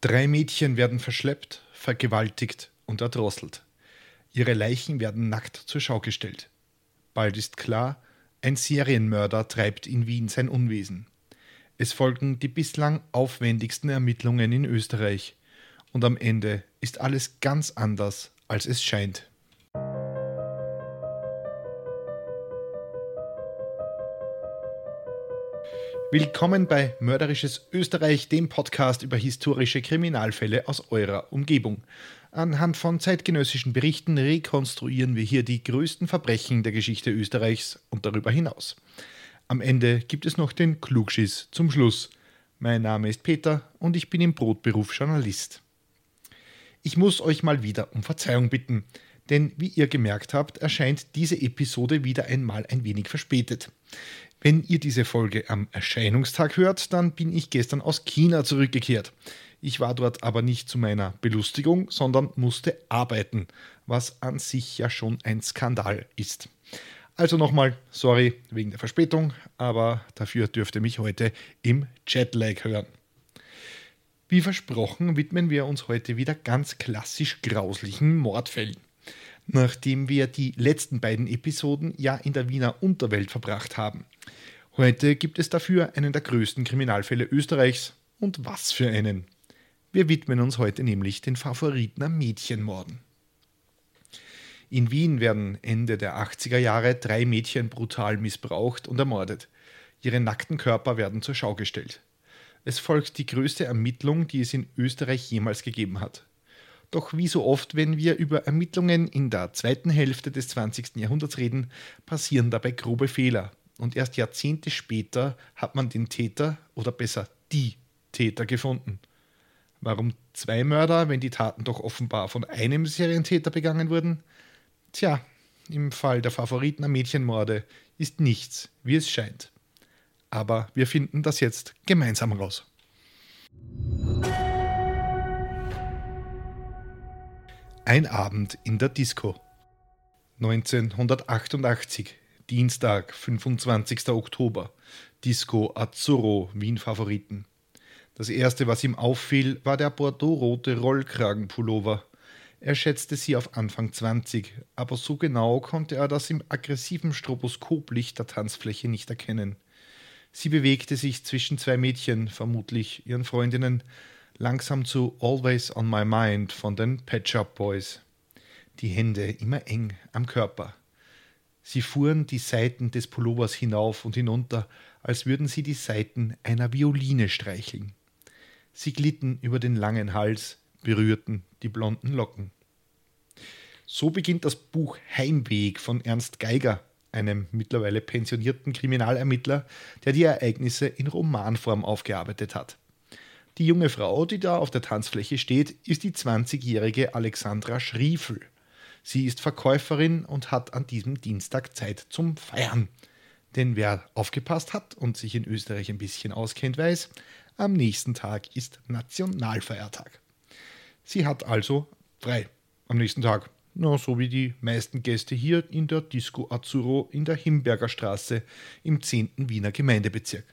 Drei Mädchen werden verschleppt, vergewaltigt und erdrosselt. Ihre Leichen werden nackt zur Schau gestellt. Bald ist klar, ein Serienmörder treibt in Wien sein Unwesen. Es folgen die bislang aufwendigsten Ermittlungen in Österreich. Und am Ende ist alles ganz anders, als es scheint. Willkommen bei Mörderisches Österreich, dem Podcast über historische Kriminalfälle aus eurer Umgebung. Anhand von zeitgenössischen Berichten rekonstruieren wir hier die größten Verbrechen der Geschichte Österreichs und darüber hinaus. Am Ende gibt es noch den Klugschiss zum Schluss. Mein Name ist Peter und ich bin im Brotberuf Journalist. Ich muss euch mal wieder um Verzeihung bitten, denn wie ihr gemerkt habt, erscheint diese Episode wieder einmal ein wenig verspätet. Wenn ihr diese Folge am Erscheinungstag hört, dann bin ich gestern aus China zurückgekehrt. Ich war dort aber nicht zu meiner Belustigung, sondern musste arbeiten, was an sich ja schon ein Skandal ist. Also nochmal, sorry wegen der Verspätung, aber dafür dürft ihr mich heute im Jetlag hören. Wie versprochen widmen wir uns heute wieder ganz klassisch grauslichen Mordfällen. Nachdem wir die letzten beiden Episoden ja in der Wiener Unterwelt verbracht haben. Heute gibt es dafür einen der größten Kriminalfälle Österreichs. Und was für einen. Wir widmen uns heute nämlich den Favoriten am Mädchenmorden. In Wien werden Ende der 80er Jahre drei Mädchen brutal missbraucht und ermordet. Ihre nackten Körper werden zur Schau gestellt. Es folgt die größte Ermittlung, die es in Österreich jemals gegeben hat. Doch wie so oft, wenn wir über Ermittlungen in der zweiten Hälfte des 20. Jahrhunderts reden, passieren dabei grobe Fehler, und erst Jahrzehnte später hat man den Täter oder besser die Täter gefunden. Warum zwei Mörder, wenn die Taten doch offenbar von einem Serientäter begangen wurden? Tja, im Fall der Favoriten am Mädchenmorde ist nichts, wie es scheint. Aber wir finden das jetzt gemeinsam raus. Ein Abend in der Disco. 1988 Dienstag, 25. Oktober. Disco Azzurro, Wien-Favoriten. Das erste, was ihm auffiel, war der bordeauxrote Rollkragenpullover. Er schätzte sie auf Anfang 20, aber so genau konnte er das im aggressiven Stroboskoplicht der Tanzfläche nicht erkennen. Sie bewegte sich zwischen zwei Mädchen, vermutlich ihren Freundinnen, langsam zu Always on My Mind von den Pet Shop Boys. Die Hände immer eng am Körper. Sie fuhren die Saiten des Pullovers hinauf und hinunter, als würden sie die Saiten einer Violine streicheln. Sie glitten über den langen Hals, berührten die blonden Locken. So beginnt das Buch Heimweg von Ernst Geiger, einem mittlerweile pensionierten Kriminalermittler, der die Ereignisse in Romanform aufgearbeitet hat. Die junge Frau, die da auf der Tanzfläche steht, ist die 20-jährige Alexandra Schriefel. Sie ist Verkäuferin und hat an diesem Dienstag Zeit zum Feiern. Denn wer aufgepasst hat und sich in Österreich ein bisschen auskennt, weiß, am nächsten Tag ist Nationalfeiertag. Sie hat also frei am nächsten Tag. Na, so wie die meisten Gäste hier in der Disco Azzurro in der Himberger Straße im 10. Wiener Gemeindebezirk.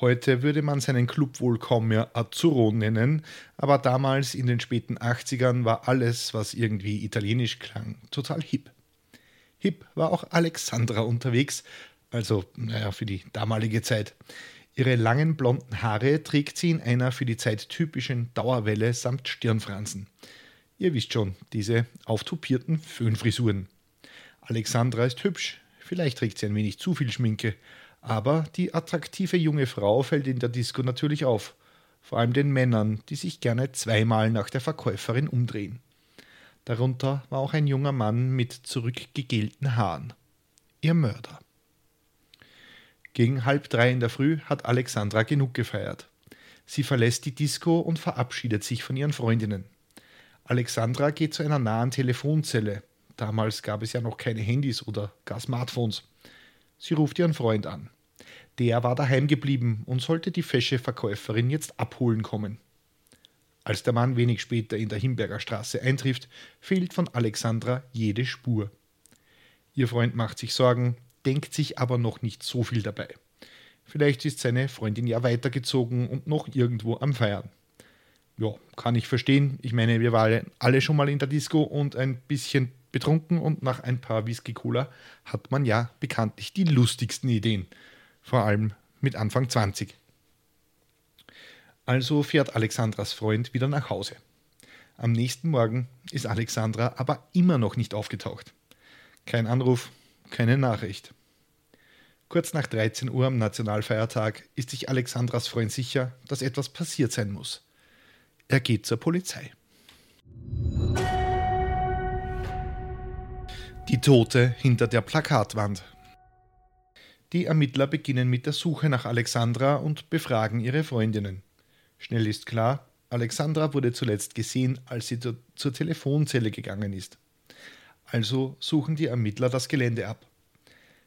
Heute würde man seinen Club wohl kaum mehr Azzurro nennen, aber damals in den späten 80ern war alles, was irgendwie italienisch klang, total hip. Hip war auch Alexandra unterwegs, also naja, für die damalige Zeit. Ihre langen blonden Haare trägt sie in einer für die Zeit typischen Dauerwelle samt Stirnfransen. Ihr wisst schon, diese auftupierten Föhnfrisuren. Alexandra ist hübsch, vielleicht trägt sie ein wenig zu viel Schminke, aber die attraktive junge Frau fällt in der Disco natürlich auf, vor allem den Männern, die sich gerne zweimal nach der Verkäuferin umdrehen. Darunter war auch ein junger Mann mit zurückgegelten Haaren. Ihr Mörder. Gegen halb drei in der Früh hat Alexandra genug gefeiert. Sie verlässt die Disco und verabschiedet sich von ihren Freundinnen. Alexandra geht zu einer nahen Telefonzelle. Damals gab es ja noch keine Handys oder gar Smartphones. Sie ruft ihren Freund an. Der war daheim geblieben und sollte die fesche Verkäuferin jetzt abholen kommen. Als der Mann wenig später in der Himberger Straße eintrifft, fehlt von Alexandra jede Spur. Ihr Freund macht sich Sorgen, denkt sich aber noch nicht so viel dabei. Vielleicht ist seine Freundin ja weitergezogen und noch irgendwo am Feiern. Ja, kann ich verstehen. Ich meine, wir waren alle schon mal in der Disco und ein bisschen betrunken und nach ein paar Whisky-Cola hat man ja bekanntlich die lustigsten Ideen. Vor allem mit Anfang 20. Also fährt Alexandras Freund wieder nach Hause. Am nächsten Morgen ist Alexandra aber immer noch nicht aufgetaucht. Kein Anruf, keine Nachricht. Kurz nach 13 Uhr am Nationalfeiertag ist sich Alexandras Freund sicher, dass etwas passiert sein muss. Er geht zur Polizei. Die Tote hinter der Plakatwand. Die Ermittler beginnen mit der Suche nach Alexandra und befragen ihre Freundinnen. Schnell ist klar, Alexandra wurde zuletzt gesehen, als sie zur Telefonzelle gegangen ist. Also suchen die Ermittler das Gelände ab.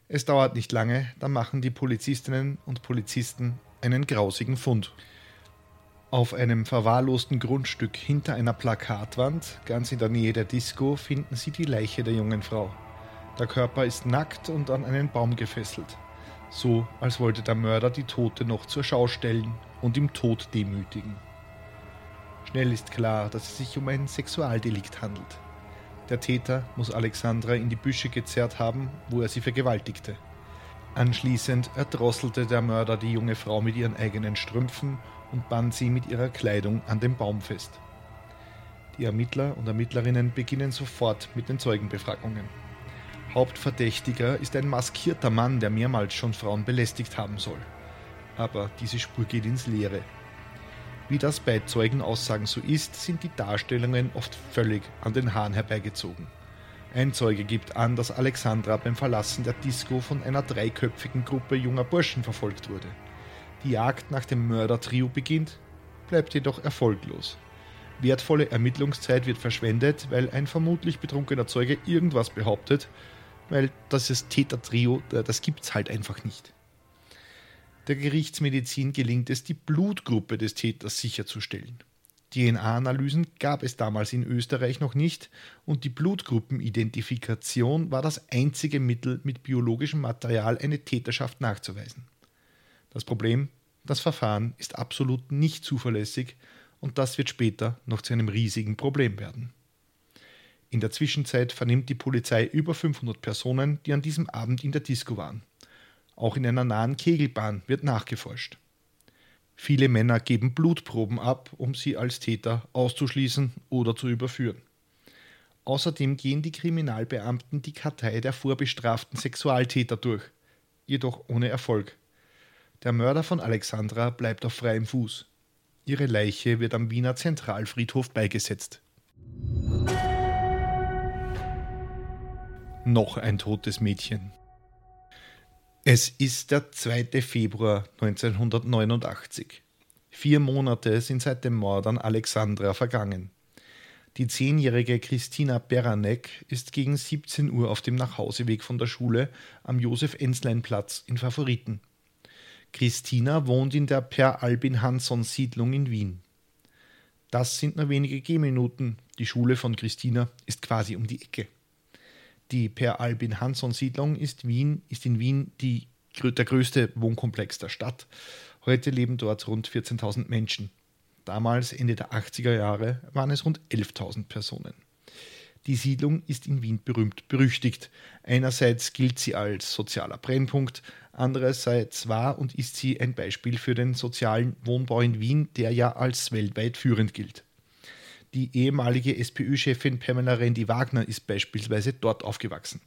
Es dauert nicht lange, dann machen die Polizistinnen und Polizisten einen grausigen Fund. Auf einem verwahrlosten Grundstück hinter einer Plakatwand, ganz in der Nähe der Disco, finden sie die Leiche der jungen Frau. Der Körper ist nackt und an einen Baum gefesselt so als wollte der Mörder die Tote noch zur Schau stellen und im Tod demütigen. Schnell ist klar, dass es sich um ein Sexualdelikt handelt. Der Täter muss Alexandra in die Büsche gezerrt haben, wo er sie vergewaltigte. Anschließend erdrosselte der Mörder die junge Frau mit ihren eigenen Strümpfen und band sie mit ihrer Kleidung an den Baum fest. Die Ermittler und Ermittlerinnen beginnen sofort mit den Zeugenbefragungen. Hauptverdächtiger ist ein maskierter Mann, der mehrmals schon Frauen belästigt haben soll. Aber diese Spur geht ins Leere. Wie das bei Zeugenaussagen so ist, sind die Darstellungen oft völlig an den Haaren herbeigezogen. Ein Zeuge gibt an, dass Alexandra beim Verlassen der Disco von einer dreiköpfigen Gruppe junger Burschen verfolgt wurde. Die Jagd nach dem Mördertrio beginnt, bleibt jedoch erfolglos. Wertvolle Ermittlungszeit wird verschwendet, weil ein vermutlich betrunkener Zeuge irgendwas behauptet weil das ist Täter-Trio, das gibt es halt einfach nicht. Der Gerichtsmedizin gelingt es, die Blutgruppe des Täters sicherzustellen. DNA-Analysen gab es damals in Österreich noch nicht und die Blutgruppenidentifikation war das einzige Mittel, mit biologischem Material eine Täterschaft nachzuweisen. Das Problem, das Verfahren ist absolut nicht zuverlässig und das wird später noch zu einem riesigen Problem werden. In der Zwischenzeit vernimmt die Polizei über 500 Personen, die an diesem Abend in der Disco waren. Auch in einer nahen Kegelbahn wird nachgeforscht. Viele Männer geben Blutproben ab, um sie als Täter auszuschließen oder zu überführen. Außerdem gehen die Kriminalbeamten die Kartei der vorbestraften Sexualtäter durch, jedoch ohne Erfolg. Der Mörder von Alexandra bleibt auf freiem Fuß. Ihre Leiche wird am Wiener Zentralfriedhof beigesetzt. noch ein totes Mädchen. Es ist der 2. Februar 1989. Vier Monate sind seit dem Mord an Alexandra vergangen. Die zehnjährige Christina Beranek ist gegen 17 Uhr auf dem Nachhauseweg von der Schule am Josef-Enslein-Platz in Favoriten. Christina wohnt in der Per Albin Hansson Siedlung in Wien. Das sind nur wenige Gehminuten. Die Schule von Christina ist quasi um die Ecke. Die Per Albin Hansson Siedlung ist, Wien, ist in Wien die, der größte Wohnkomplex der Stadt. Heute leben dort rund 14.000 Menschen. Damals, Ende der 80er Jahre, waren es rund 11.000 Personen. Die Siedlung ist in Wien berühmt berüchtigt. Einerseits gilt sie als sozialer Brennpunkt, andererseits war und ist sie ein Beispiel für den sozialen Wohnbau in Wien, der ja als weltweit führend gilt. Die ehemalige SPÖ-Chefin Pamela Rendi-Wagner ist beispielsweise dort aufgewachsen.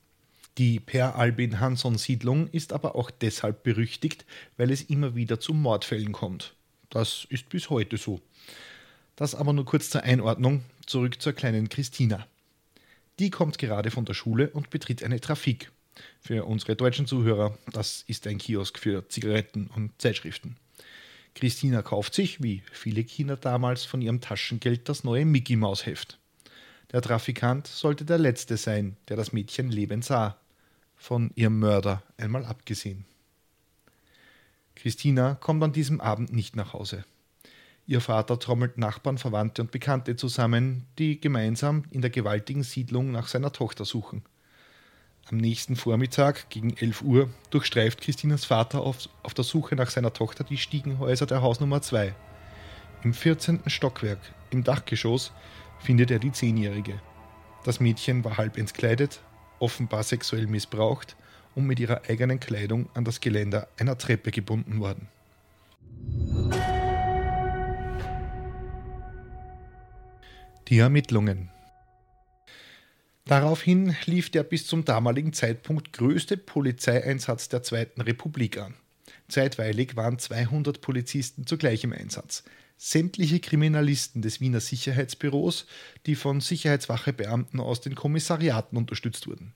Die Per Albin Hansson-Siedlung ist aber auch deshalb berüchtigt, weil es immer wieder zu Mordfällen kommt. Das ist bis heute so. Das aber nur kurz zur Einordnung. Zurück zur kleinen Christina. Die kommt gerade von der Schule und betritt eine Trafik. Für unsere deutschen Zuhörer, das ist ein Kiosk für Zigaretten und Zeitschriften. Christina kauft sich, wie viele Kinder damals, von ihrem Taschengeld das neue Mickey Maus Heft. Der Trafikant sollte der Letzte sein, der das Mädchen lebend sah, von ihrem Mörder einmal abgesehen. Christina kommt an diesem Abend nicht nach Hause. Ihr Vater trommelt Nachbarn, Verwandte und Bekannte zusammen, die gemeinsam in der gewaltigen Siedlung nach seiner Tochter suchen. Am nächsten Vormittag gegen 11 Uhr durchstreift Christinas Vater auf, auf der Suche nach seiner Tochter die Stiegenhäuser der Hausnummer 2. Im 14. Stockwerk, im Dachgeschoss, findet er die Zehnjährige. Das Mädchen war halb entkleidet, offenbar sexuell missbraucht und mit ihrer eigenen Kleidung an das Geländer einer Treppe gebunden worden. Die Ermittlungen. Daraufhin lief der bis zum damaligen Zeitpunkt größte Polizeieinsatz der Zweiten Republik an. Zeitweilig waren 200 Polizisten zugleich im Einsatz. Sämtliche Kriminalisten des Wiener Sicherheitsbüros, die von Sicherheitswachebeamten aus den Kommissariaten unterstützt wurden.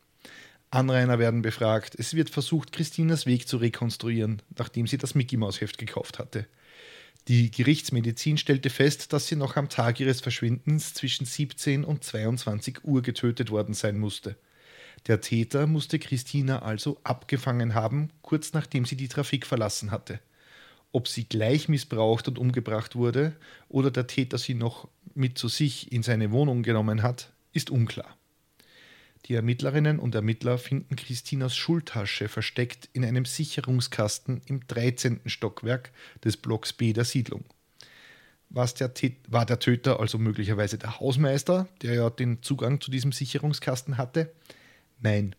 Anrainer werden befragt. Es wird versucht, Christinas Weg zu rekonstruieren, nachdem sie das Mickey Maus Heft gekauft hatte. Die Gerichtsmedizin stellte fest, dass sie noch am Tag ihres Verschwindens zwischen 17 und 22 Uhr getötet worden sein musste. Der Täter musste Christina also abgefangen haben, kurz nachdem sie die Trafik verlassen hatte. Ob sie gleich missbraucht und umgebracht wurde oder der Täter sie noch mit zu sich in seine Wohnung genommen hat, ist unklar. Die Ermittlerinnen und Ermittler finden Christinas Schultasche versteckt in einem Sicherungskasten im 13. Stockwerk des Blocks B der Siedlung. Der war der Töter also möglicherweise der Hausmeister, der ja den Zugang zu diesem Sicherungskasten hatte? Nein.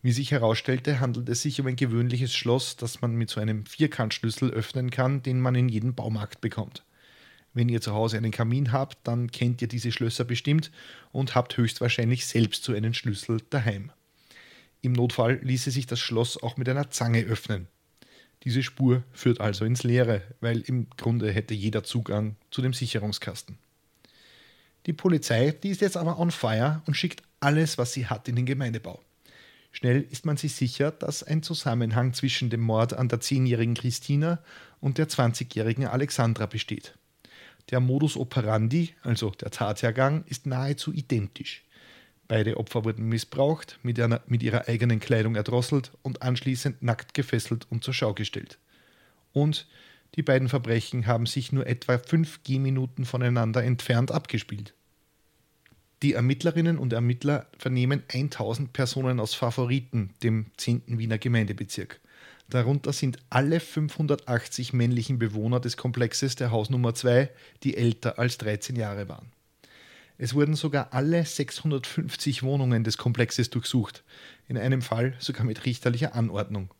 Wie sich herausstellte, handelt es sich um ein gewöhnliches Schloss, das man mit so einem Vierkantschlüssel öffnen kann, den man in jedem Baumarkt bekommt. Wenn ihr zu Hause einen Kamin habt, dann kennt ihr diese Schlösser bestimmt und habt höchstwahrscheinlich selbst so einen Schlüssel daheim. Im Notfall ließe sich das Schloss auch mit einer Zange öffnen. Diese Spur führt also ins Leere, weil im Grunde hätte jeder Zugang zu dem Sicherungskasten. Die Polizei, die ist jetzt aber on fire und schickt alles, was sie hat, in den Gemeindebau. Schnell ist man sich sicher, dass ein Zusammenhang zwischen dem Mord an der 10-jährigen Christina und der 20-jährigen Alexandra besteht. Der Modus operandi, also der Tathergang, ist nahezu identisch. Beide Opfer wurden missbraucht, mit, einer, mit ihrer eigenen Kleidung erdrosselt und anschließend nackt gefesselt und zur Schau gestellt. Und die beiden Verbrechen haben sich nur etwa fünf Gehminuten voneinander entfernt abgespielt. Die Ermittlerinnen und Ermittler vernehmen 1000 Personen aus Favoriten, dem 10. Wiener Gemeindebezirk. Darunter sind alle 580 männlichen Bewohner des Komplexes der Hausnummer 2, die älter als 13 Jahre waren. Es wurden sogar alle 650 Wohnungen des Komplexes durchsucht, in einem Fall sogar mit richterlicher Anordnung.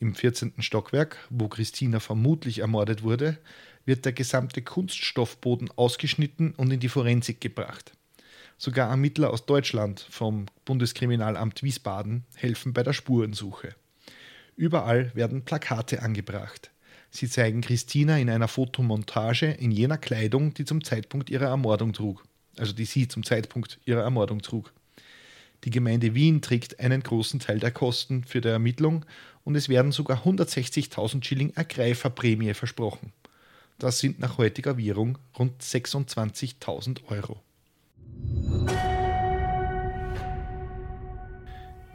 Im 14. Stockwerk, wo Christina vermutlich ermordet wurde, wird der gesamte Kunststoffboden ausgeschnitten und in die Forensik gebracht. Sogar Ermittler aus Deutschland vom Bundeskriminalamt Wiesbaden helfen bei der Spurensuche. Überall werden Plakate angebracht. Sie zeigen Christina in einer Fotomontage in jener Kleidung, die zum Zeitpunkt ihrer Ermordung trug. Also die sie zum Zeitpunkt ihrer Ermordung trug. Die Gemeinde Wien trägt einen großen Teil der Kosten für die Ermittlung und es werden sogar 160.000 Schilling Ergreiferprämie versprochen. Das sind nach heutiger Währung rund 26.000 Euro.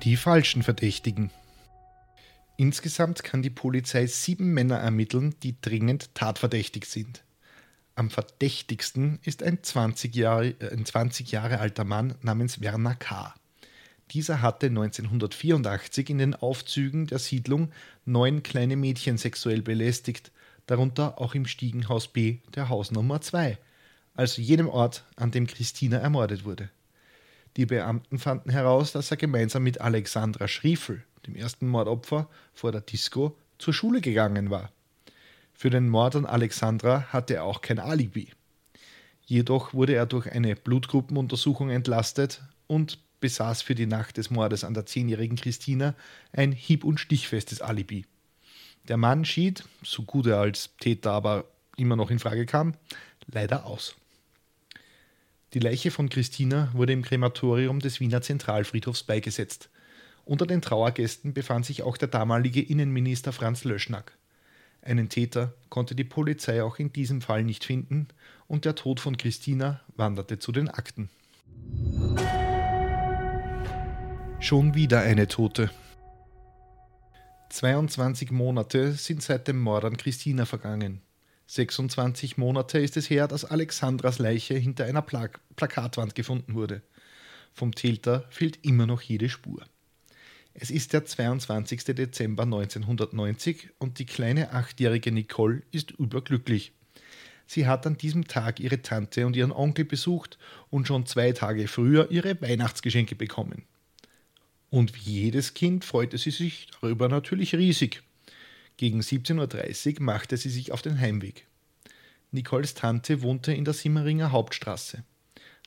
Die falschen Verdächtigen. Insgesamt kann die Polizei sieben Männer ermitteln, die dringend tatverdächtig sind. Am verdächtigsten ist ein 20 Jahre, äh, ein 20 Jahre alter Mann namens Werner K. Dieser hatte 1984 in den Aufzügen der Siedlung neun kleine Mädchen sexuell belästigt, darunter auch im Stiegenhaus B der Hausnummer 2, also jenem Ort, an dem Christina ermordet wurde. Die Beamten fanden heraus, dass er gemeinsam mit Alexandra Schriefel, dem ersten Mordopfer, vor der Disco zur Schule gegangen war. Für den Mord an Alexandra hatte er auch kein Alibi. Jedoch wurde er durch eine Blutgruppenuntersuchung entlastet und besaß für die Nacht des Mordes an der zehnjährigen Christina ein hieb- und stichfestes Alibi. Der Mann schied, so gut er als Täter aber immer noch in Frage kam, leider aus. Die Leiche von Christina wurde im Krematorium des Wiener Zentralfriedhofs beigesetzt. Unter den Trauergästen befand sich auch der damalige Innenminister Franz Löschnack. Einen Täter konnte die Polizei auch in diesem Fall nicht finden und der Tod von Christina wanderte zu den Akten. Schon wieder eine Tote. 22 Monate sind seit dem Mord an Christina vergangen. 26 Monate ist es her, dass Alexandras Leiche hinter einer Pla Plakatwand gefunden wurde. Vom Täter fehlt immer noch jede Spur. Es ist der 22. Dezember 1990 und die kleine achtjährige Nicole ist überglücklich. Sie hat an diesem Tag ihre Tante und ihren Onkel besucht und schon zwei Tage früher ihre Weihnachtsgeschenke bekommen. Und wie jedes Kind freute sie sich darüber natürlich riesig. Gegen 17.30 Uhr machte sie sich auf den Heimweg. Nicoles Tante wohnte in der Simmeringer Hauptstraße.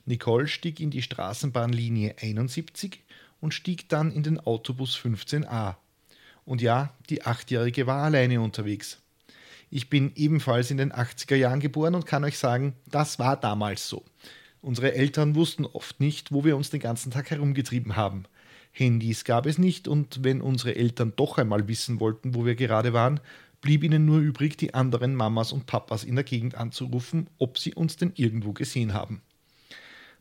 Nicole stieg in die Straßenbahnlinie 71 und stieg dann in den Autobus 15a. Und ja, die Achtjährige war alleine unterwegs. Ich bin ebenfalls in den 80er Jahren geboren und kann euch sagen, das war damals so. Unsere Eltern wussten oft nicht, wo wir uns den ganzen Tag herumgetrieben haben. Handys gab es nicht und wenn unsere Eltern doch einmal wissen wollten, wo wir gerade waren, blieb ihnen nur übrig, die anderen Mamas und Papas in der Gegend anzurufen, ob sie uns denn irgendwo gesehen haben.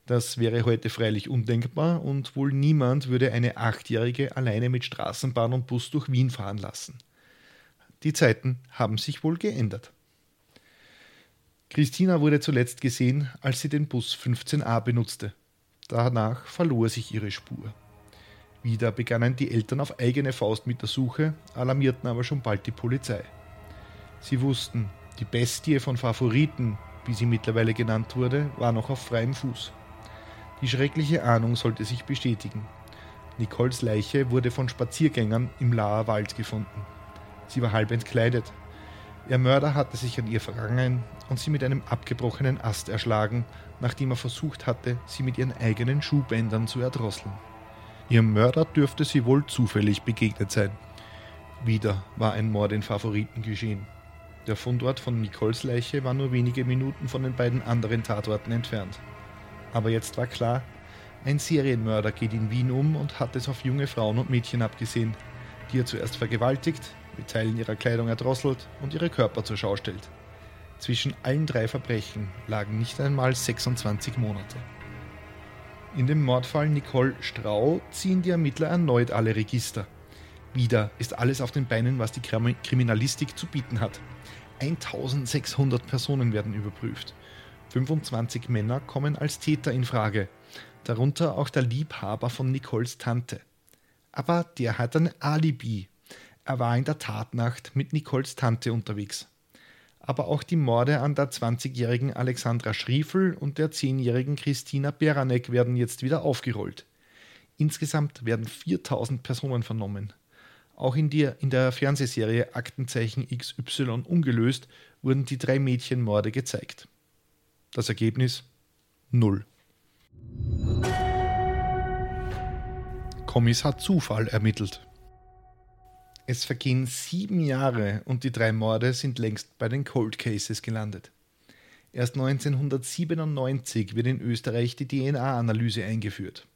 Das wäre heute freilich undenkbar und wohl niemand würde eine Achtjährige alleine mit Straßenbahn und Bus durch Wien fahren lassen. Die Zeiten haben sich wohl geändert. Christina wurde zuletzt gesehen, als sie den Bus 15a benutzte. Danach verlor sich ihre Spur. Wieder begannen die Eltern auf eigene Faust mit der Suche, alarmierten aber schon bald die Polizei. Sie wussten, die Bestie von Favoriten, wie sie mittlerweile genannt wurde, war noch auf freiem Fuß. Die schreckliche Ahnung sollte sich bestätigen. Nicoles Leiche wurde von Spaziergängern im Laher Wald gefunden. Sie war halb entkleidet. Ihr Mörder hatte sich an ihr vergangen und sie mit einem abgebrochenen Ast erschlagen, nachdem er versucht hatte, sie mit ihren eigenen Schuhbändern zu erdrosseln. Ihrem Mörder dürfte sie wohl zufällig begegnet sein. Wieder war ein Mord in Favoriten geschehen. Der Fundort von Nicoles Leiche war nur wenige Minuten von den beiden anderen Tatorten entfernt. Aber jetzt war klar, ein Serienmörder geht in Wien um und hat es auf junge Frauen und Mädchen abgesehen, die er zuerst vergewaltigt, mit Teilen ihrer Kleidung erdrosselt und ihre Körper zur Schau stellt. Zwischen allen drei Verbrechen lagen nicht einmal 26 Monate. In dem Mordfall Nicole Strau ziehen die Ermittler erneut alle Register. Wieder ist alles auf den Beinen, was die Kriminalistik zu bieten hat. 1600 Personen werden überprüft. 25 Männer kommen als Täter in Frage, darunter auch der Liebhaber von Nicoles Tante. Aber der hat ein Alibi er war in der Tatnacht mit Nicoles Tante unterwegs. Aber auch die Morde an der 20-jährigen Alexandra Schriefel und der 10-jährigen Christina Beranek werden jetzt wieder aufgerollt. Insgesamt werden 4000 Personen vernommen. Auch in der, in der Fernsehserie Aktenzeichen XY ungelöst wurden die drei Mädchenmorde gezeigt. Das Ergebnis? Null. Kommissar Zufall ermittelt. Es vergehen sieben Jahre und die drei Morde sind längst bei den Cold Cases gelandet. Erst 1997 wird in Österreich die DNA-Analyse eingeführt.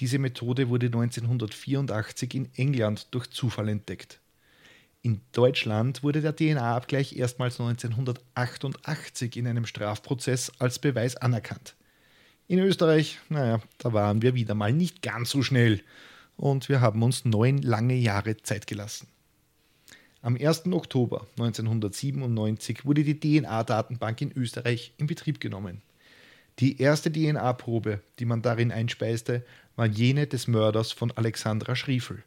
Diese Methode wurde 1984 in England durch Zufall entdeckt. In Deutschland wurde der DNA-Abgleich erstmals 1988 in einem Strafprozess als Beweis anerkannt. In Österreich, naja, da waren wir wieder mal nicht ganz so schnell und wir haben uns neun lange Jahre Zeit gelassen. Am 1. Oktober 1997 wurde die DNA-Datenbank in Österreich in Betrieb genommen. Die erste DNA-Probe, die man darin einspeiste, war jene des Mörders von Alexandra Schriefel.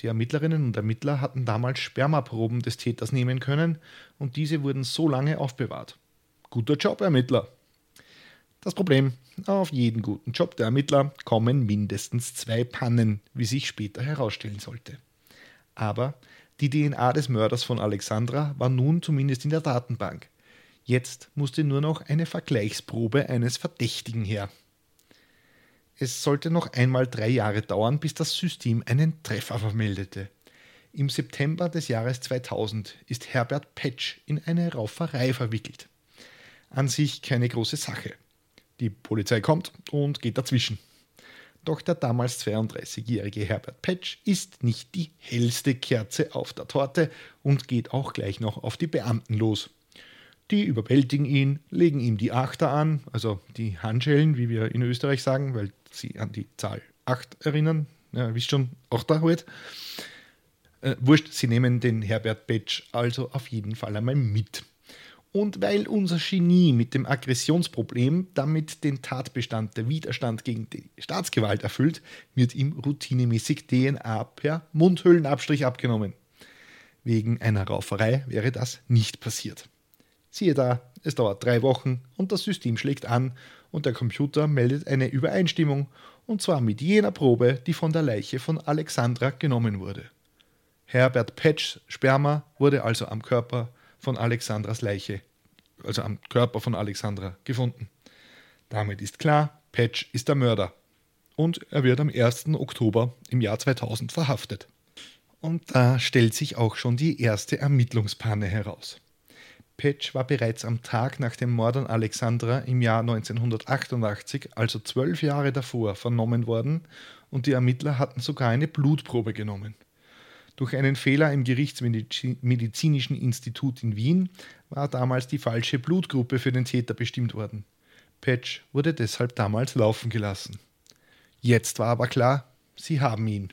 Die Ermittlerinnen und Ermittler hatten damals Spermaproben des Täters nehmen können und diese wurden so lange aufbewahrt. Guter Job, Ermittler! Das Problem, auf jeden guten Job der Ermittler kommen mindestens zwei Pannen, wie sich später herausstellen sollte. Aber die DNA des Mörders von Alexandra war nun zumindest in der Datenbank. Jetzt musste nur noch eine Vergleichsprobe eines Verdächtigen her. Es sollte noch einmal drei Jahre dauern, bis das System einen Treffer vermeldete. Im September des Jahres 2000 ist Herbert Petsch in eine Rauferei verwickelt. An sich keine große Sache. Die Polizei kommt und geht dazwischen. Doch der damals 32-jährige Herbert Petsch ist nicht die hellste Kerze auf der Torte und geht auch gleich noch auf die Beamten los. Die überwältigen ihn, legen ihm die Achter an, also die Handschellen, wie wir in Österreich sagen, weil sie an die Zahl 8 erinnern. Ja, wisst schon, Achter halt. Äh, wurscht, sie nehmen den Herbert Petsch also auf jeden Fall einmal mit. Und weil unser Genie mit dem Aggressionsproblem damit den Tatbestand der Widerstand gegen die Staatsgewalt erfüllt, wird ihm routinemäßig DNA per Mundhöhlenabstrich abgenommen. Wegen einer Rauferei wäre das nicht passiert. Siehe da, es dauert drei Wochen und das System schlägt an und der Computer meldet eine Übereinstimmung und zwar mit jener Probe, die von der Leiche von Alexandra genommen wurde. Herbert Petschs Sperma wurde also am Körper von Alexandras Leiche, also am Körper von Alexandra gefunden. Damit ist klar, Petsch ist der Mörder. Und er wird am 1. Oktober im Jahr 2000 verhaftet. Und da stellt sich auch schon die erste Ermittlungspanne heraus. Petsch war bereits am Tag nach dem Mord an Alexandra im Jahr 1988, also zwölf Jahre davor, vernommen worden und die Ermittler hatten sogar eine Blutprobe genommen. Durch einen Fehler im Gerichtsmedizinischen Institut in Wien war damals die falsche Blutgruppe für den Täter bestimmt worden. Patch wurde deshalb damals laufen gelassen. Jetzt war aber klar, sie haben ihn.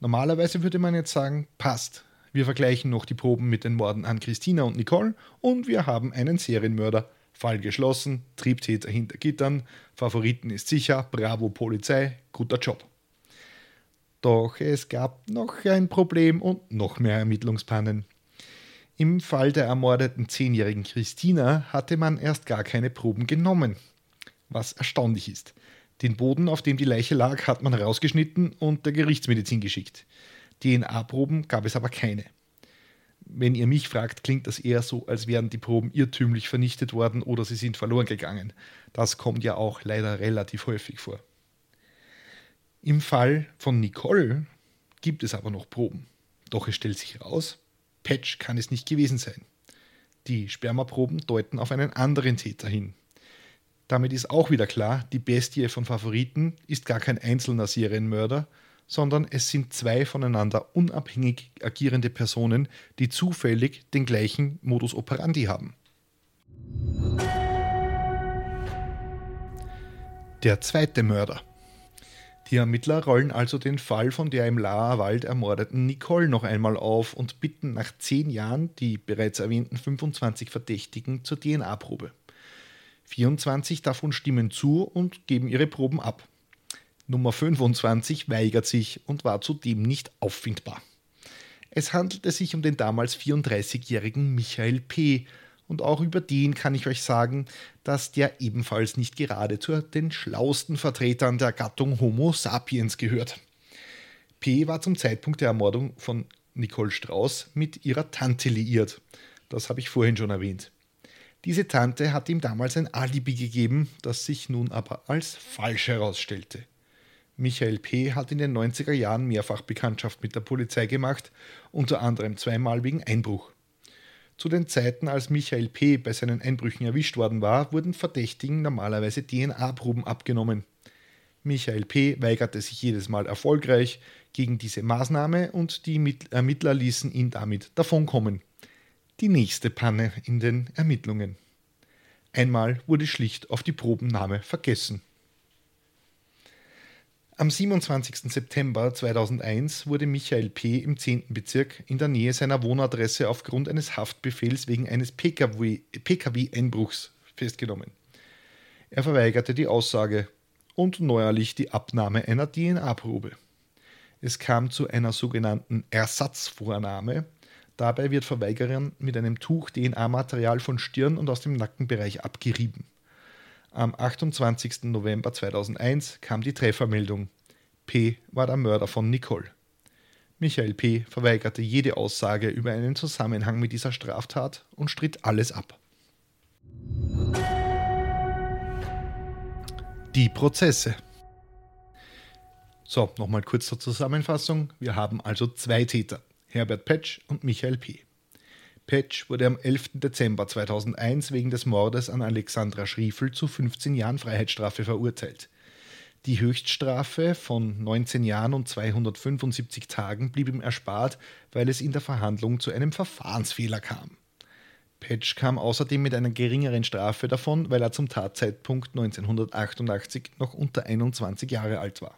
Normalerweise würde man jetzt sagen, passt. Wir vergleichen noch die Proben mit den Morden an Christina und Nicole und wir haben einen Serienmörder. Fall geschlossen, Triebtäter hinter Gittern, Favoriten ist sicher, bravo Polizei, guter Job. Doch es gab noch ein Problem und noch mehr Ermittlungspannen. Im Fall der ermordeten zehnjährigen Christina hatte man erst gar keine Proben genommen. Was erstaunlich ist. Den Boden, auf dem die Leiche lag, hat man rausgeschnitten und der Gerichtsmedizin geschickt. DNA-Proben gab es aber keine. Wenn ihr mich fragt, klingt das eher so, als wären die Proben irrtümlich vernichtet worden oder sie sind verloren gegangen. Das kommt ja auch leider relativ häufig vor. Im Fall von Nicole gibt es aber noch Proben. Doch es stellt sich heraus, Patch kann es nicht gewesen sein. Die Spermaproben deuten auf einen anderen Täter hin. Damit ist auch wieder klar, die Bestie von Favoriten ist gar kein einzelner Serienmörder, sondern es sind zwei voneinander unabhängig agierende Personen, die zufällig den gleichen Modus operandi haben. Der zweite Mörder. Die Ermittler rollen also den Fall von der im Laher Wald ermordeten Nicole noch einmal auf und bitten nach zehn Jahren die bereits erwähnten 25 Verdächtigen zur DNA-Probe. 24 davon stimmen zu und geben ihre Proben ab. Nummer 25 weigert sich und war zudem nicht auffindbar. Es handelte sich um den damals 34-jährigen Michael P., und auch über den kann ich euch sagen, dass der ebenfalls nicht gerade zu den schlausten Vertretern der Gattung Homo sapiens gehört. P war zum Zeitpunkt der Ermordung von Nicole Strauß mit ihrer Tante liiert. Das habe ich vorhin schon erwähnt. Diese Tante hat ihm damals ein Alibi gegeben, das sich nun aber als falsch herausstellte. Michael P. hat in den 90er Jahren mehrfach Bekanntschaft mit der Polizei gemacht, unter anderem zweimal wegen Einbruch. Zu den Zeiten, als Michael P. bei seinen Einbrüchen erwischt worden war, wurden Verdächtigen normalerweise DNA-Proben abgenommen. Michael P. weigerte sich jedes Mal erfolgreich gegen diese Maßnahme und die Ermittler ließen ihn damit davonkommen. Die nächste Panne in den Ermittlungen. Einmal wurde schlicht auf die Probennahme vergessen. Am 27. September 2001 wurde Michael P. im 10. Bezirk in der Nähe seiner Wohnadresse aufgrund eines Haftbefehls wegen eines Pkw-Einbruchs festgenommen. Er verweigerte die Aussage und neuerlich die Abnahme einer DNA-Probe. Es kam zu einer sogenannten Ersatzvornahme. Dabei wird Verweigerern mit einem Tuch DNA-Material von Stirn und aus dem Nackenbereich abgerieben. Am 28. November 2001 kam die Treffermeldung. P. war der Mörder von Nicole. Michael P. verweigerte jede Aussage über einen Zusammenhang mit dieser Straftat und stritt alles ab. Die Prozesse. So, nochmal kurz zur Zusammenfassung. Wir haben also zwei Täter, Herbert Petsch und Michael P. Petsch wurde am 11. Dezember 2001 wegen des Mordes an Alexandra Schriefel zu 15 Jahren Freiheitsstrafe verurteilt. Die Höchststrafe von 19 Jahren und 275 Tagen blieb ihm erspart, weil es in der Verhandlung zu einem Verfahrensfehler kam. Petsch kam außerdem mit einer geringeren Strafe davon, weil er zum Tatzeitpunkt 1988 noch unter 21 Jahre alt war.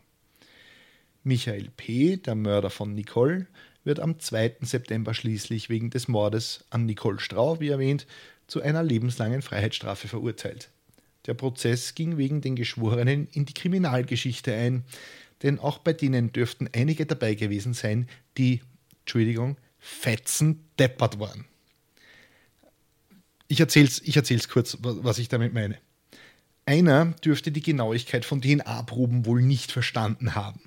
Michael P., der Mörder von Nicole, wird am 2. September schließlich wegen des Mordes an Nicole Strau, wie erwähnt, zu einer lebenslangen Freiheitsstrafe verurteilt. Der Prozess ging wegen den Geschworenen in die Kriminalgeschichte ein, denn auch bei denen dürften einige dabei gewesen sein, die, Entschuldigung, fetzen deppert waren. Ich erzähle es ich erzähl's kurz, was ich damit meine. Einer dürfte die Genauigkeit von DNA-Proben wohl nicht verstanden haben.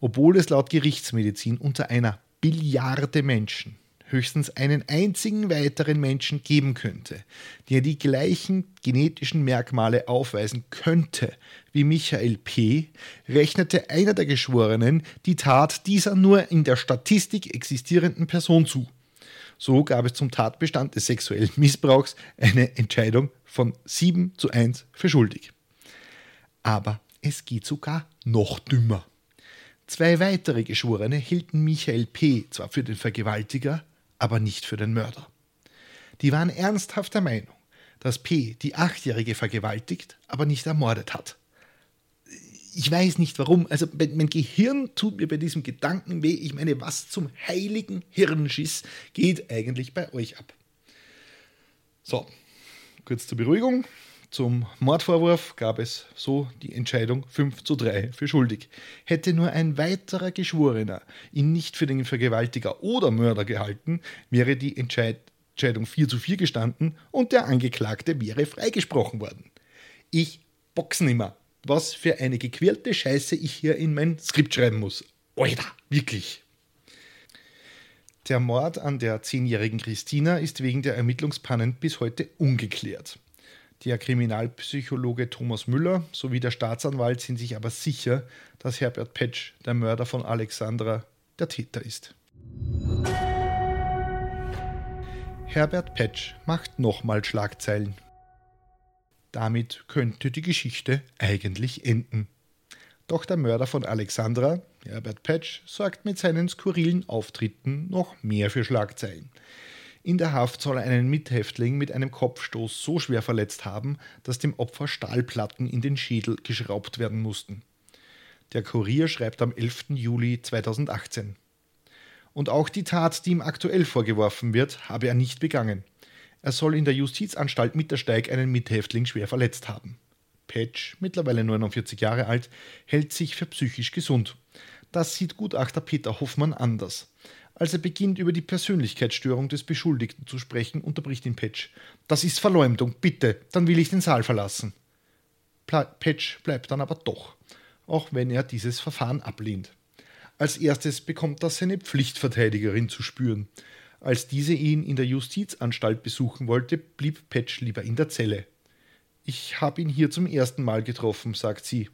Obwohl es laut Gerichtsmedizin unter einer Billiarde Menschen höchstens einen einzigen weiteren Menschen geben könnte, der die gleichen genetischen Merkmale aufweisen könnte wie Michael P., rechnete einer der Geschworenen die Tat dieser nur in der Statistik existierenden Person zu. So gab es zum Tatbestand des sexuellen Missbrauchs eine Entscheidung von 7 zu 1 für schuldig. Aber es geht sogar noch dümmer. Zwei weitere Geschworene hielten Michael P. zwar für den Vergewaltiger, aber nicht für den Mörder. Die waren ernsthaft der Meinung, dass P. die Achtjährige vergewaltigt, aber nicht ermordet hat. Ich weiß nicht warum, also mein Gehirn tut mir bei diesem Gedanken weh. Ich meine, was zum heiligen Hirnschiss geht eigentlich bei euch ab? So, kurz zur Beruhigung. Zum Mordvorwurf gab es so die Entscheidung 5 zu 3 für schuldig. Hätte nur ein weiterer Geschworener ihn nicht für den Vergewaltiger oder Mörder gehalten, wäre die Entscheidung 4 zu 4 gestanden und der Angeklagte wäre freigesprochen worden. Ich box nimmer. Was für eine gequälte Scheiße ich hier in mein Skript schreiben muss. Alter, wirklich. Der Mord an der zehnjährigen Christina ist wegen der Ermittlungspannen bis heute ungeklärt. Der Kriminalpsychologe Thomas Müller sowie der Staatsanwalt sind sich aber sicher, dass Herbert Petsch, der Mörder von Alexandra, der Täter ist. Herbert Petsch macht nochmal Schlagzeilen. Damit könnte die Geschichte eigentlich enden. Doch der Mörder von Alexandra, Herbert Petsch, sorgt mit seinen skurrilen Auftritten noch mehr für Schlagzeilen. In der Haft soll er einen Mithäftling mit einem Kopfstoß so schwer verletzt haben, dass dem Opfer Stahlplatten in den Schädel geschraubt werden mussten. Der Kurier schreibt am 11. Juli 2018. Und auch die Tat, die ihm aktuell vorgeworfen wird, habe er nicht begangen. Er soll in der Justizanstalt Mittersteig einen Mithäftling schwer verletzt haben. Patch, mittlerweile 49 Jahre alt, hält sich für psychisch gesund. Das sieht Gutachter Peter Hoffmann anders. Als er beginnt, über die Persönlichkeitsstörung des Beschuldigten zu sprechen, unterbricht ihn Patch. Das ist Verleumdung, bitte, dann will ich den Saal verlassen. Patch bleibt dann aber doch, auch wenn er dieses Verfahren ablehnt. Als erstes bekommt er seine Pflichtverteidigerin zu spüren. Als diese ihn in der Justizanstalt besuchen wollte, blieb Patch lieber in der Zelle. Ich habe ihn hier zum ersten Mal getroffen, sagt sie.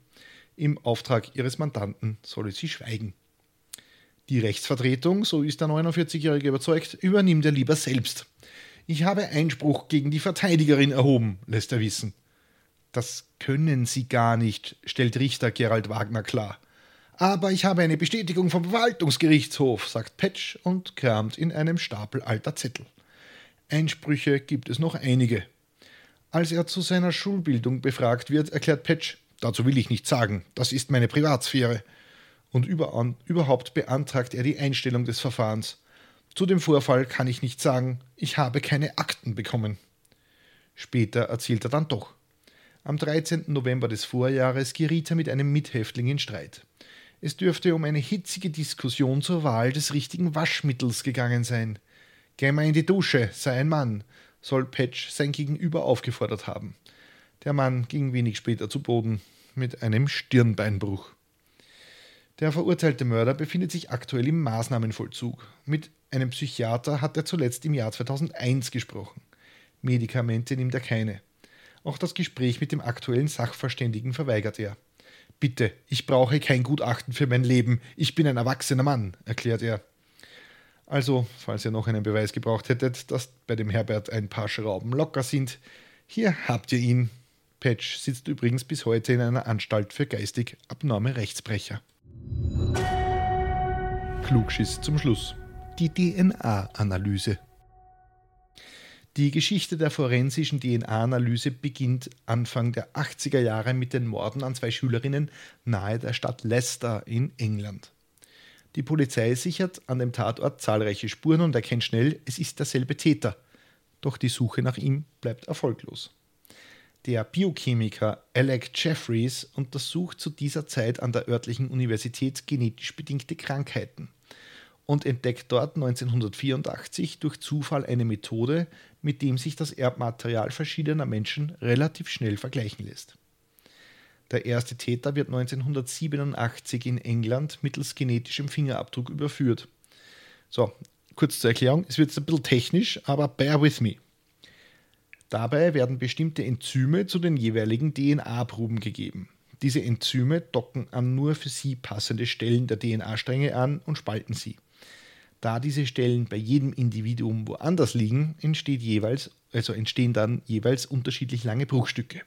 Im Auftrag ihres Mandanten solle sie schweigen. Die Rechtsvertretung, so ist der 49-Jährige überzeugt, übernimmt er lieber selbst. Ich habe Einspruch gegen die Verteidigerin erhoben, lässt er wissen. Das können Sie gar nicht, stellt Richter Gerald Wagner klar. Aber ich habe eine Bestätigung vom Verwaltungsgerichtshof, sagt Petsch und kramt in einem Stapel alter Zettel. Einsprüche gibt es noch einige. Als er zu seiner Schulbildung befragt wird, erklärt Petsch, dazu will ich nichts sagen, das ist meine Privatsphäre und überhaupt beantragt er die Einstellung des Verfahrens. Zu dem Vorfall kann ich nicht sagen, ich habe keine Akten bekommen. Später erzählt er dann doch. Am 13. November des Vorjahres geriet er mit einem Mithäftling in Streit. Es dürfte um eine hitzige Diskussion zur Wahl des richtigen Waschmittels gegangen sein. Geh mal in die Dusche, sei ein Mann, soll Patch sein Gegenüber aufgefordert haben. Der Mann ging wenig später zu Boden mit einem Stirnbeinbruch. Der verurteilte Mörder befindet sich aktuell im Maßnahmenvollzug. Mit einem Psychiater hat er zuletzt im Jahr 2001 gesprochen. Medikamente nimmt er keine. Auch das Gespräch mit dem aktuellen Sachverständigen verweigert er. Bitte, ich brauche kein Gutachten für mein Leben. Ich bin ein erwachsener Mann, erklärt er. Also, falls ihr noch einen Beweis gebraucht hättet, dass bei dem Herbert ein paar Schrauben locker sind, hier habt ihr ihn. Patch sitzt übrigens bis heute in einer Anstalt für geistig abnorme Rechtsbrecher. Klugschiss zum Schluss. Die DNA-Analyse. Die Geschichte der forensischen DNA-Analyse beginnt Anfang der 80er Jahre mit den Morden an zwei Schülerinnen nahe der Stadt Leicester in England. Die Polizei sichert an dem Tatort zahlreiche Spuren und erkennt schnell, es ist derselbe Täter. Doch die Suche nach ihm bleibt erfolglos. Der Biochemiker Alec Jeffreys untersucht zu dieser Zeit an der örtlichen Universität genetisch bedingte Krankheiten. und entdeckt dort 1984 durch Zufall eine Methode, mit dem sich das Erbmaterial verschiedener Menschen relativ schnell vergleichen lässt. Der erste Täter wird 1987 in England mittels genetischem Fingerabdruck überführt. So, kurz zur Erklärung, es wird jetzt ein bisschen technisch, aber bear with me. Dabei werden bestimmte Enzyme zu den jeweiligen DNA-Proben gegeben. Diese Enzyme docken an nur für sie passende Stellen der DNA-Stränge an und spalten sie. Da diese Stellen bei jedem Individuum woanders liegen, entsteht jeweils, also entstehen dann jeweils unterschiedlich lange Bruchstücke.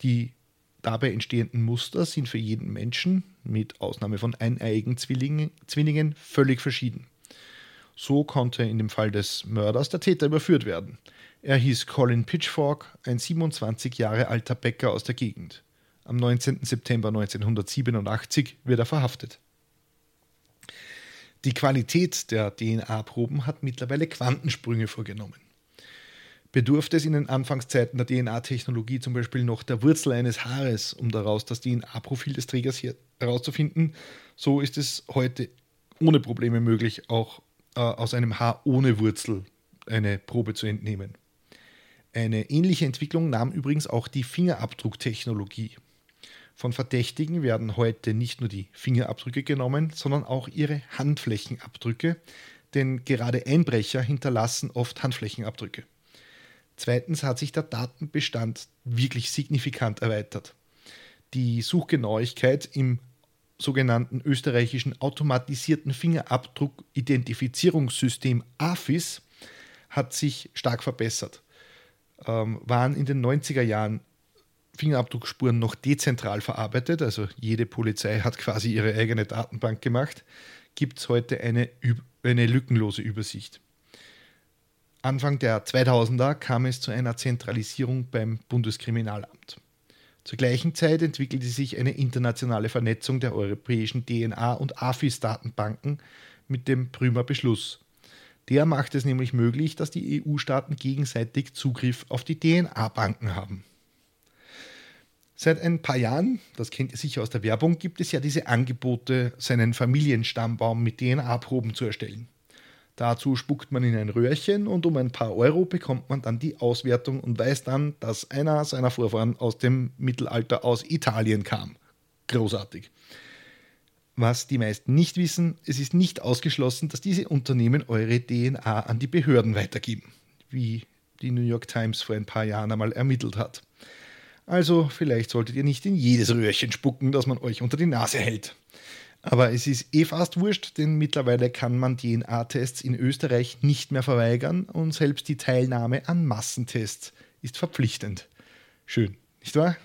Die dabei entstehenden Muster sind für jeden Menschen, mit Ausnahme von eineiigen Zwillingen, Zwillingen, völlig verschieden. So konnte in dem Fall des Mörders der Täter überführt werden. Er hieß Colin Pitchfork, ein 27 Jahre alter Bäcker aus der Gegend. Am 19. September 1987 wird er verhaftet. Die Qualität der DNA-Proben hat mittlerweile Quantensprünge vorgenommen. Bedurfte es in den Anfangszeiten der DNA-Technologie zum Beispiel noch der Wurzel eines Haares, um daraus das DNA-Profil des Trägers herauszufinden, so ist es heute ohne Probleme möglich, auch äh, aus einem Haar ohne Wurzel eine Probe zu entnehmen. Eine ähnliche Entwicklung nahm übrigens auch die Fingerabdrucktechnologie. Von Verdächtigen werden heute nicht nur die Fingerabdrücke genommen, sondern auch ihre Handflächenabdrücke, denn gerade Einbrecher hinterlassen oft Handflächenabdrücke. Zweitens hat sich der Datenbestand wirklich signifikant erweitert. Die Suchgenauigkeit im sogenannten österreichischen automatisierten Fingerabdruck-Identifizierungssystem AFIS hat sich stark verbessert ähm, waren in den 90er Jahren Fingerabdruckspuren noch dezentral verarbeitet, also jede Polizei hat quasi ihre eigene Datenbank gemacht, gibt es heute eine, eine lückenlose Übersicht. Anfang der 2000er kam es zu einer Zentralisierung beim Bundeskriminalamt. Zur gleichen Zeit entwickelte sich eine internationale Vernetzung der europäischen DNA- und AFIS-Datenbanken mit dem Prümer Beschluss. Der macht es nämlich möglich, dass die EU-Staaten gegenseitig Zugriff auf die DNA-Banken haben. Seit ein paar Jahren, das kennt ihr sicher aus der Werbung, gibt es ja diese Angebote, seinen Familienstammbaum mit DNA-Proben zu erstellen. Dazu spuckt man in ein Röhrchen und um ein paar Euro bekommt man dann die Auswertung und weiß dann, dass einer seiner Vorfahren aus dem Mittelalter aus Italien kam. Großartig. Was die meisten nicht wissen, es ist nicht ausgeschlossen, dass diese Unternehmen eure DNA an die Behörden weitergeben, wie die New York Times vor ein paar Jahren einmal ermittelt hat. Also vielleicht solltet ihr nicht in jedes Röhrchen spucken, das man euch unter die Nase hält. Aber es ist eh fast wurscht, denn mittlerweile kann man DNA-Tests in Österreich nicht mehr verweigern und selbst die Teilnahme an Massentests ist verpflichtend. Schön, nicht wahr?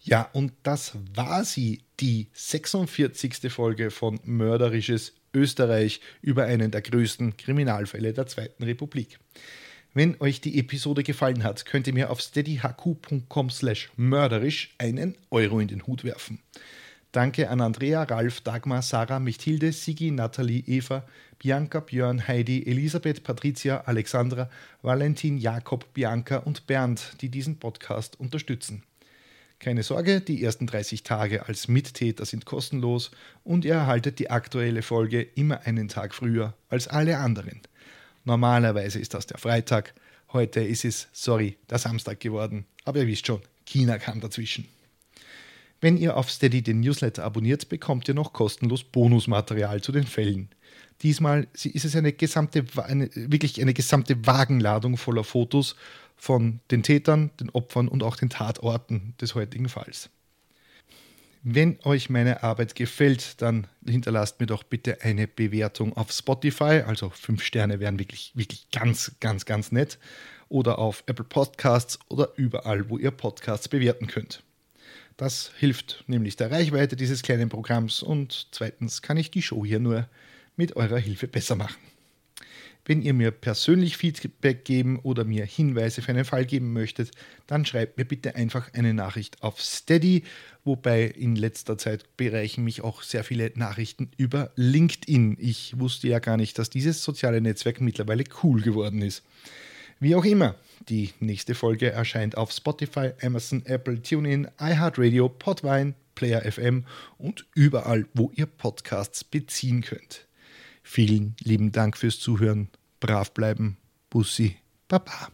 Ja, und das war sie, die 46. Folge von Mörderisches Österreich über einen der größten Kriminalfälle der Zweiten Republik. Wenn euch die Episode gefallen hat, könnt ihr mir auf steadyhq.com slash mörderisch einen Euro in den Hut werfen. Danke an Andrea, Ralf, Dagmar, Sarah, Michthilde, Sigi, Nathalie, Eva, Bianca, Björn, Heidi, Elisabeth, Patricia, Alexandra, Valentin, Jakob, Bianca und Bernd, die diesen Podcast unterstützen. Keine Sorge, die ersten 30 Tage als Mittäter sind kostenlos und ihr erhaltet die aktuelle Folge immer einen Tag früher als alle anderen. Normalerweise ist das der Freitag, heute ist es, sorry, der Samstag geworden, aber ihr wisst schon, China kam dazwischen. Wenn ihr auf Steady den Newsletter abonniert, bekommt ihr noch kostenlos Bonusmaterial zu den Fällen. Diesmal ist es eine gesamte, eine, wirklich eine gesamte Wagenladung voller Fotos von den Tätern, den Opfern und auch den Tatorten des heutigen Falls. Wenn euch meine Arbeit gefällt, dann hinterlasst mir doch bitte eine Bewertung auf Spotify. Also fünf Sterne wären wirklich, wirklich ganz, ganz, ganz nett. Oder auf Apple Podcasts oder überall, wo ihr Podcasts bewerten könnt. Das hilft nämlich der Reichweite dieses kleinen Programms und zweitens kann ich die Show hier nur mit eurer Hilfe besser machen. Wenn ihr mir persönlich Feedback geben oder mir Hinweise für einen Fall geben möchtet, dann schreibt mir bitte einfach eine Nachricht auf Steady, wobei in letzter Zeit bereichen mich auch sehr viele Nachrichten über LinkedIn. Ich wusste ja gar nicht, dass dieses soziale Netzwerk mittlerweile cool geworden ist. Wie auch immer, die nächste Folge erscheint auf Spotify, Amazon, Apple, TuneIn, iHeartRadio, Podvine, Player FM und überall, wo ihr Podcasts beziehen könnt. Vielen lieben Dank fürs Zuhören. Brav bleiben. Bussi. Baba.